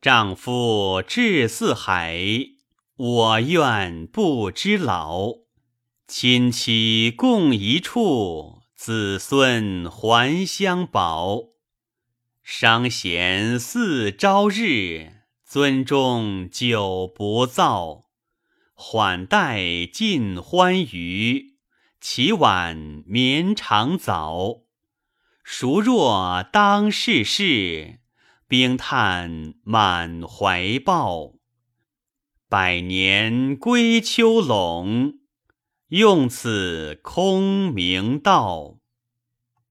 丈夫志似海，我愿不知老。亲戚共一处，子孙还相保。商贤似朝日，尊中久不躁。缓待尽欢娱，起晚绵长早。孰若当世事？冰炭满怀抱，百年归秋垄，用此空明道。